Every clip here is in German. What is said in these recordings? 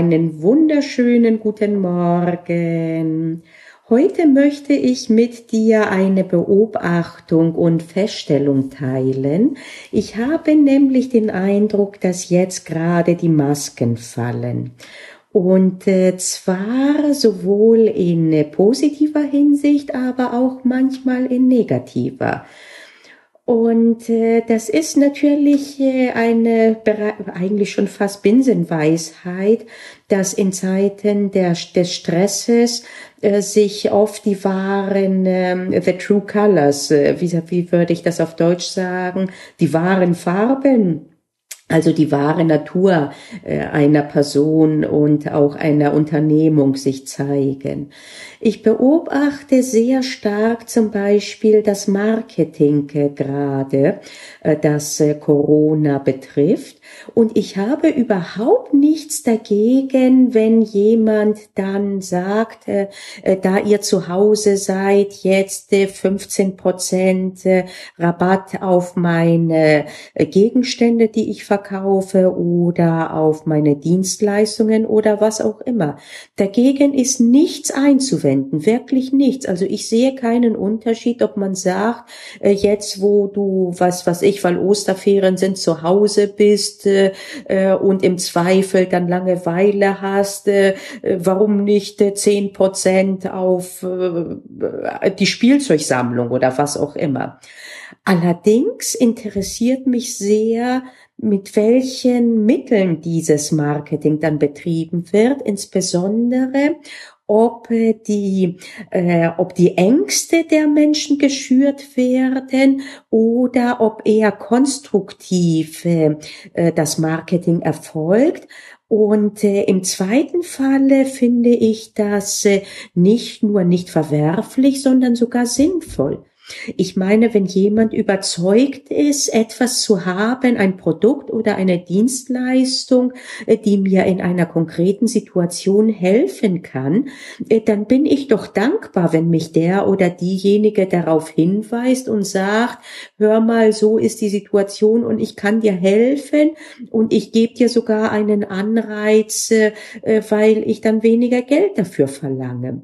einen wunderschönen guten Morgen. Heute möchte ich mit dir eine Beobachtung und Feststellung teilen. Ich habe nämlich den Eindruck, dass jetzt gerade die Masken fallen. Und äh, zwar sowohl in positiver Hinsicht, aber auch manchmal in negativer. Und äh, das ist natürlich äh, eine eigentlich schon fast Binsenweisheit, dass in Zeiten der, des Stresses äh, sich oft die wahren, äh, the true colors, äh, wie, wie würde ich das auf Deutsch sagen, die wahren Farben also die wahre Natur äh, einer Person und auch einer Unternehmung sich zeigen. Ich beobachte sehr stark zum Beispiel das Marketing gerade, äh, das Corona betrifft. Und ich habe überhaupt nichts dagegen, wenn jemand dann sagt, äh, da ihr zu Hause seid, jetzt 15 Prozent Rabatt auf meine Gegenstände, die ich verkaufe verkaufe oder auf meine Dienstleistungen oder was auch immer. Dagegen ist nichts einzuwenden, wirklich nichts. Also ich sehe keinen Unterschied, ob man sagt, äh, jetzt wo du, was, was ich, weil Osterferien sind, zu Hause bist äh, äh und im Zweifel dann Langeweile hast, warum nicht zehn Prozent auf die Spielzeugsammlung oder was auch immer. Allerdings interessiert mich sehr, mit welchen Mitteln dieses Marketing dann betrieben wird, insbesondere ob die, äh, ob die Ängste der Menschen geschürt werden oder ob eher konstruktiv äh, das Marketing erfolgt. Und äh, im zweiten Falle finde ich das äh, nicht nur nicht verwerflich, sondern sogar sinnvoll. Ich meine, wenn jemand überzeugt ist, etwas zu haben, ein Produkt oder eine Dienstleistung, äh, die mir in einer konkreten Situation helfen kann, äh, dann bin ich doch dankbar, wenn mich der oder diejenige darauf hinweist und sagt, hör mal, so ist die Situation und ich kann dir helfen und ich gebe dir sogar einen Anreiz, äh, weil ich dann weniger Geld dafür verlange.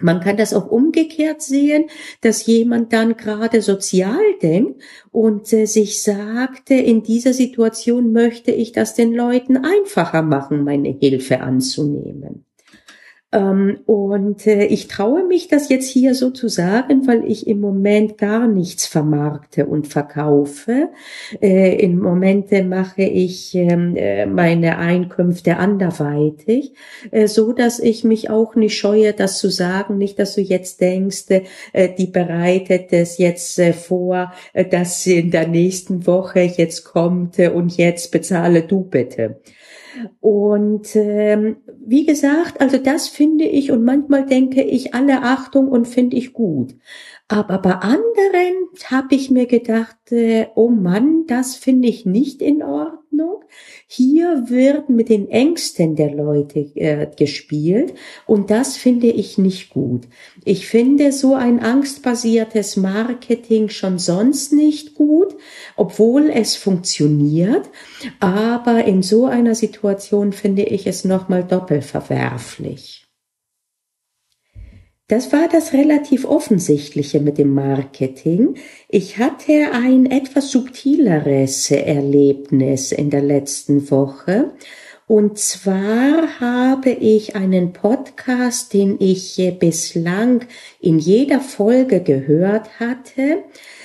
Man kann das auch umgekehrt sehen, dass jemand dann gerade sozial denkt und äh, sich sagt, in dieser Situation möchte ich das den Leuten einfacher machen, meine Hilfe anzunehmen. Ähm, und äh, ich traue mich das jetzt hier so zu sagen, weil ich im Moment gar nichts vermarkte und verkaufe. Äh, Im Moment mache ich ähm, äh, meine Einkünfte anderweitig, so dass ich mich auch nicht scheue, das zu sagen. Nicht, dass du jetzt denkst, die bereitet es jetzt vor, dass sie in der nächsten Woche jetzt kommt und jetzt bezahle du bitte. Und ähm, wie gesagt, also das finde ich und manchmal denke ich alle Achtung und finde ich gut. Aber bei anderen habe ich mir gedacht, äh, oh Mann, das finde ich nicht in Ordnung. Hier wird mit den Ängsten der Leute äh, gespielt und das finde ich nicht gut. Ich finde so ein angstbasiertes Marketing schon sonst nicht gut, obwohl es funktioniert. Aber in so einer Situation finde ich es nochmal doppelt verwerflich. Das war das relativ offensichtliche mit dem Marketing. Ich hatte ein etwas subtileres Erlebnis in der letzten Woche. Und zwar habe ich einen Podcast, den ich bislang in jeder Folge gehört hatte,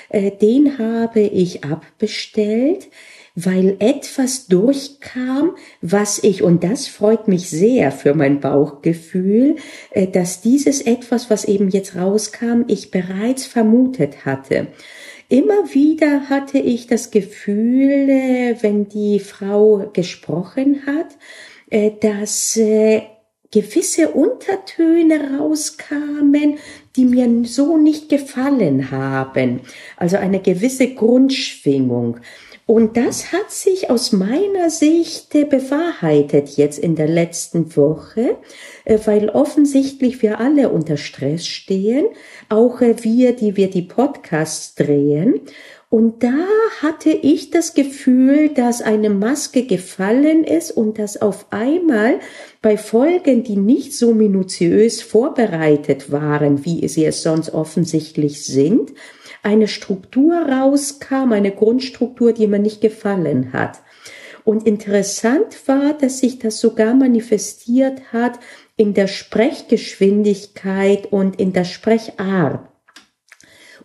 äh, den habe ich abbestellt weil etwas durchkam, was ich, und das freut mich sehr für mein Bauchgefühl, äh, dass dieses etwas, was eben jetzt rauskam, ich bereits vermutet hatte. Immer wieder hatte ich das Gefühl, äh, wenn die Frau gesprochen hat, äh, dass gewisse Untertöne rauskamen, die mir so nicht gefallen haben. Also eine gewisse Grundschwingung. Und das hat sich aus meiner Sicht bewahrheitet jetzt in der letzten Woche, äh, weil offensichtlich wir alle unter Stress stehen, auch äh, wir, die wir die Podcasts drehen. Und da hatte ich das Gefühl, dass eine Maske gefallen ist und dass auf einmal bei Folgen, die nicht so minutiös vorbereitet waren, wie sie es sonst offensichtlich sind, eine Struktur rauskam, eine Grundstruktur, die mir nicht gefallen hat. Und interessant war, dass sich das sogar manifestiert hat in der Sprechgeschwindigkeit und in der Sprechart.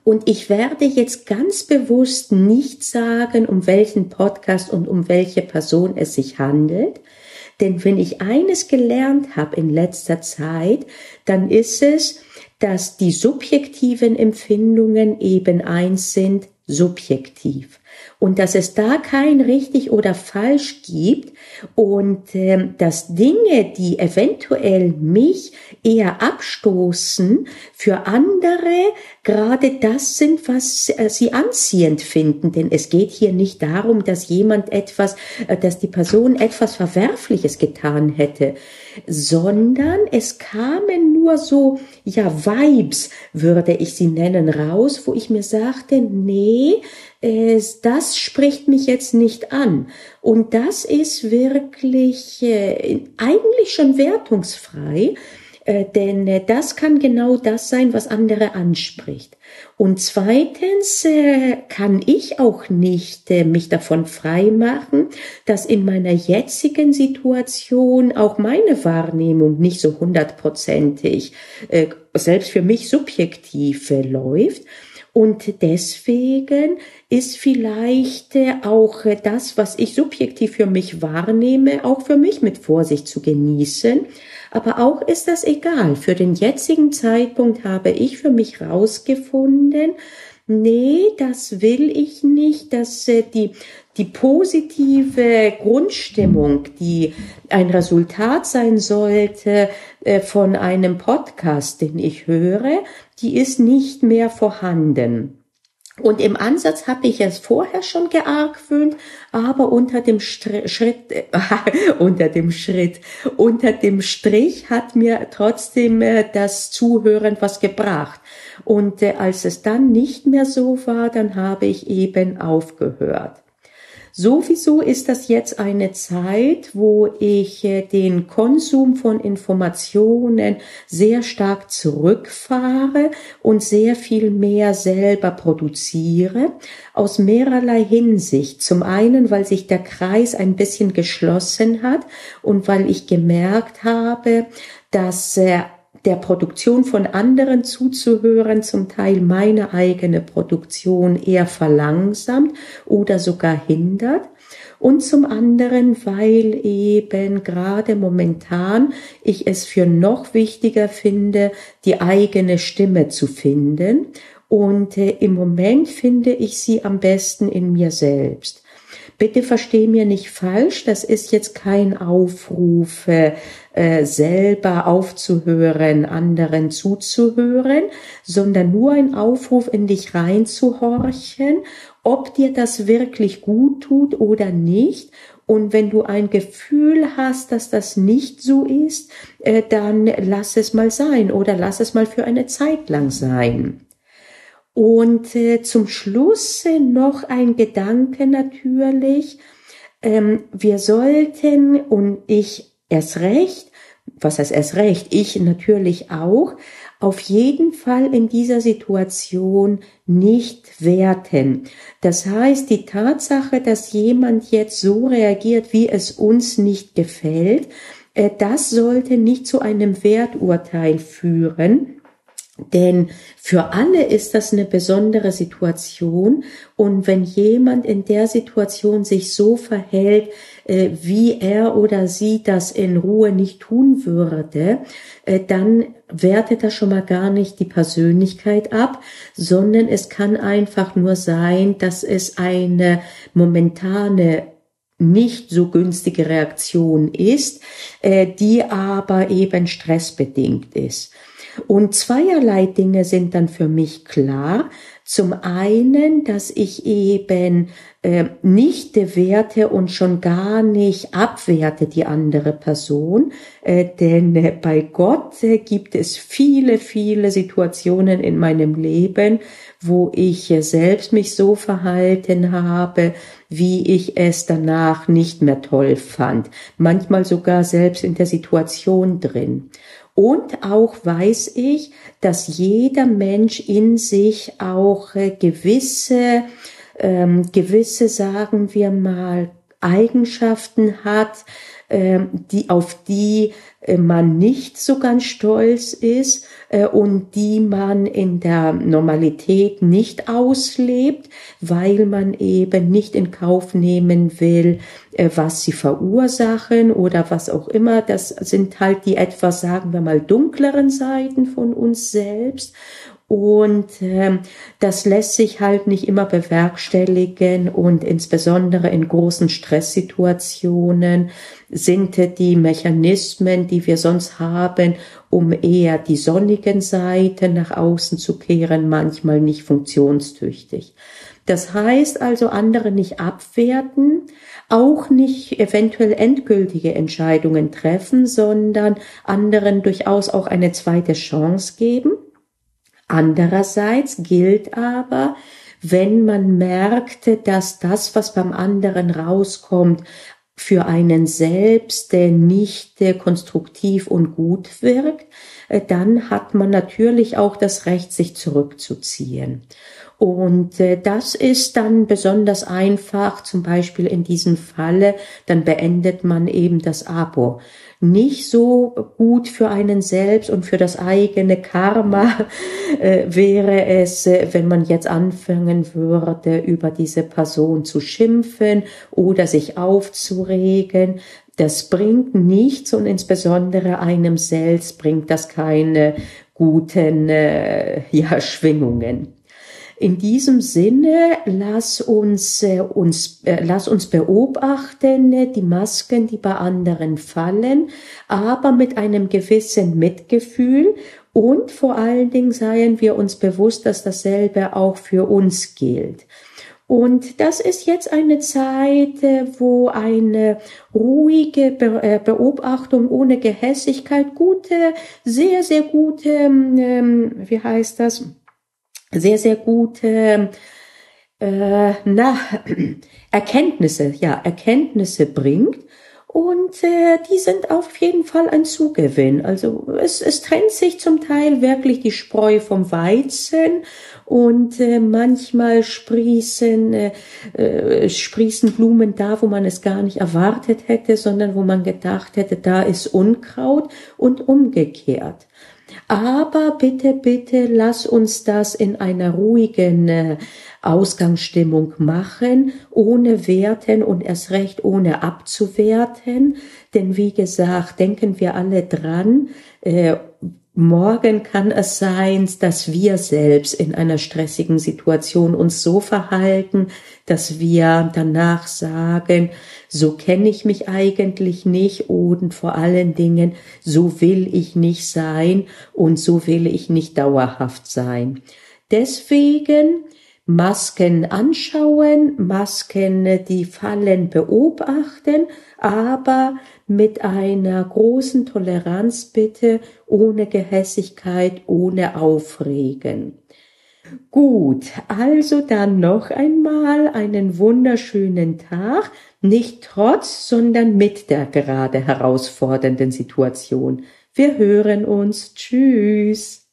Und ich werde jetzt ganz bewusst nicht sagen, um welchen Podcast und um welche Person es sich handelt. Denn wenn ich eines gelernt habe in letzter Zeit, dann ist es, dass die subjektiven Empfindungen eben eins sind, subjektiv und dass es da kein richtig oder falsch gibt und äh, dass Dinge, die eventuell mich eher abstoßen, für andere gerade das sind, was äh, sie anziehend finden. Denn es geht hier nicht darum, dass jemand etwas, äh, dass die Person etwas Verwerfliches getan hätte, sondern es kamen nur so, ja, Vibes, würde ich sie nennen, raus, wo ich mir sagte, nee, das spricht mich jetzt nicht an. Und das ist wirklich äh, eigentlich schon wertungsfrei, äh, denn äh, das kann genau das sein, was andere anspricht. Und zweitens äh, kann ich auch nicht äh, mich davon frei machen, dass in meiner jetzigen Situation auch meine Wahrnehmung nicht so hundertprozentig, äh, selbst für mich subjektiv äh, läuft. Und deswegen ist vielleicht äh, auch das, was ich subjektiv für mich wahrnehme, auch für mich mit Vorsicht zu genießen. Aber auch ist das egal. Für den jetzigen Zeitpunkt habe ich für mich rausgefunden, nee, das will ich nicht, dass äh, die, die positive Grundstimmung, die ein Resultat sein sollte von einem Podcast, den ich höre, die ist nicht mehr vorhanden. Und im Ansatz habe ich es vorher schon geargwöhnt, aber unter dem Str Schritt, äh, unter dem Schritt, unter dem Strich hat mir trotzdem äh, das Zuhören was gebracht. Und äh, als es dann nicht mehr so war, dann habe ich eben aufgehört. Sowieso ist das jetzt eine Zeit, wo ich äh, den Konsum von Informationen sehr stark zurückfahre und sehr viel mehr selber produziere, aus mehrerlei Hinsicht. Zum einen, weil sich der Kreis ein bisschen geschlossen hat und weil ich gemerkt habe, dass äh, der Produktion von anderen zuzuhören, zum Teil meine eigene Produktion eher verlangsamt oder sogar hindert. Und zum anderen, weil eben gerade momentan ich es für noch wichtiger finde, die eigene Stimme zu finden. Und äh, im Moment finde ich sie am besten in mir selbst. Bitte versteh mir nicht falsch, das ist jetzt kein Aufruf, äh, selber aufzuhören, anderen zuzuhören, sondern nur ein Aufruf in dich reinzuhorchen, ob dir das wirklich gut tut oder nicht. Und wenn du ein Gefühl hast, dass das nicht so ist, äh, dann lass es mal sein oder lass es mal für eine Zeit lang sein. Und äh, zum Schluss noch ein Gedanke natürlich. Ähm, wir sollten, und ich erst recht, was heißt erst recht, ich natürlich auch, auf jeden Fall in dieser Situation nicht werten. Das heißt, die Tatsache, dass jemand jetzt so reagiert, wie es uns nicht gefällt, äh, das sollte nicht zu einem Werturteil führen, denn für alle ist das eine besondere Situation und wenn jemand in der Situation sich so verhält, äh, wie er oder sie das in Ruhe nicht tun würde, äh, dann wertet das schon mal gar nicht die Persönlichkeit ab, sondern es kann einfach nur sein, dass es eine momentane nicht so günstige Reaktion ist, äh, die aber eben stressbedingt ist. Und zweierlei Dinge sind dann für mich klar. Zum einen, dass ich eben äh, nicht bewerte und schon gar nicht abwerte die andere Person, äh, denn äh, bei Gott äh, gibt es viele, viele Situationen in meinem Leben, wo ich äh, selbst mich so verhalten habe, wie ich es danach nicht mehr toll fand, manchmal sogar selbst in der Situation drin. Und auch weiß ich, dass jeder Mensch in sich auch äh, gewisse, ähm, gewisse, sagen wir mal, Eigenschaften hat, die, auf die äh, man nicht so ganz stolz ist äh, und die man in der Normalität nicht auslebt, weil man eben nicht in Kauf nehmen will, äh, was sie verursachen oder was auch immer. Das sind halt die etwas, sagen wir mal, dunkleren Seiten von uns selbst. Und ähm, das lässt sich halt nicht immer bewerkstelligen und insbesondere in großen Stresssituationen sind die Mechanismen, die wir sonst haben, um eher die sonnigen Seiten nach außen zu kehren, manchmal nicht funktionstüchtig. Das heißt also andere nicht abwerten, auch nicht eventuell endgültige Entscheidungen treffen, sondern anderen durchaus auch eine zweite Chance geben Andererseits gilt aber, wenn man merkte, dass das, was beim anderen rauskommt, für einen selbst nicht konstruktiv und gut wirkt, äh, dann hat man natürlich auch das Recht, sich zurückzuziehen. Und äh, das ist dann besonders einfach, zum Beispiel in diesem Falle, dann beendet man eben das Abo nicht so gut für einen selbst und für das eigene Karma äh, wäre es, äh, wenn man jetzt anfangen würde, über diese Person zu schimpfen oder sich aufzuregen. Das bringt nichts und insbesondere einem selbst bringt das keine guten äh, ja, Schwingungen. In diesem Sinne, lass uns, äh, uns, äh, lass uns beobachten, äh, die Masken, die bei anderen fallen, aber mit einem gewissen Mitgefühl und vor allen Dingen seien wir uns bewusst, dass dasselbe auch für uns gilt. Und das ist jetzt eine Zeit, äh, wo eine ruhige äh, Beobachtung ohne Gehässigkeit gute, sehr, sehr gute, ähm, wie heißt das, sehr, sehr gute äh, na, Erkenntnisse, ja, Erkenntnisse bringt. Und äh, die sind auf jeden Fall ein Zugewinn. Also es, es trennt sich zum Teil wirklich die Spreu vom Weizen und äh, manchmal sprießen, äh, äh, sprießen Blumen da, wo man es gar nicht erwartet hätte, sondern wo man gedacht hätte, da ist Unkraut und umgekehrt. Aber bitte, bitte, lass uns das in einer ruhigen äh, Ausgangsstimmung machen, ohne werten und erst recht ohne abzuwerten. Denn wie gesagt, denken wir alle dran, äh, Morgen kann es sein, dass wir selbst in einer stressigen Situation uns so verhalten, dass wir danach sagen, so kenne ich mich eigentlich nicht und vor allen Dingen, so will ich nicht sein und so will ich nicht dauerhaft sein. Deswegen Masken anschauen, Masken, die fallen beobachten, aber mit einer großen Toleranz bitte, ohne Gehässigkeit, ohne Aufregen. Gut, also dann noch einmal einen wunderschönen Tag, nicht trotz, sondern mit der gerade herausfordernden Situation. Wir hören uns. Tschüss.